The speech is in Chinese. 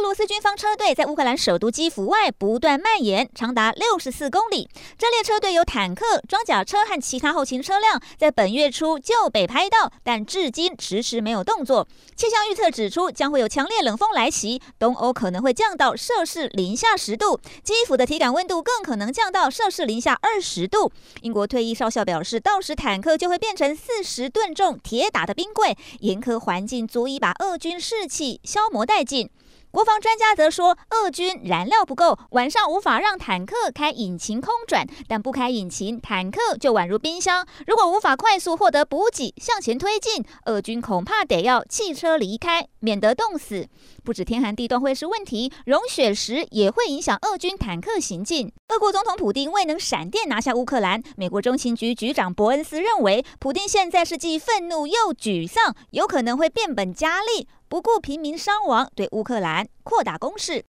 俄罗斯军方车队在乌克兰首都基辅外不断蔓延，长达六十四公里。这列车队有坦克、装甲车和其他后勤车辆，在本月初就被拍到，但至今迟迟没有动作。气象预测指出，将会有强烈冷风来袭，东欧可能会降到摄氏零下十度，基辅的体感温度更可能降到摄氏零下二十度。英国退役少校表示，到时坦克就会变成四十吨重铁打的冰柜，严苛环境足以把俄军士气消磨殆尽。国防专家则说，俄军燃料不够，晚上无法让坦克开引擎空转，但不开引擎，坦克就宛如冰箱。如果无法快速获得补给，向前推进，俄军恐怕得要弃车离开，免得冻死。不止天寒地冻会是问题，融雪时也会影响俄军坦克行进。俄国总统普丁未能闪电拿下乌克兰，美国中情局局长伯恩斯认为，普丁现在是既愤怒又沮丧，有可能会变本加厉。不顾平民伤亡，对乌克兰扩大攻势。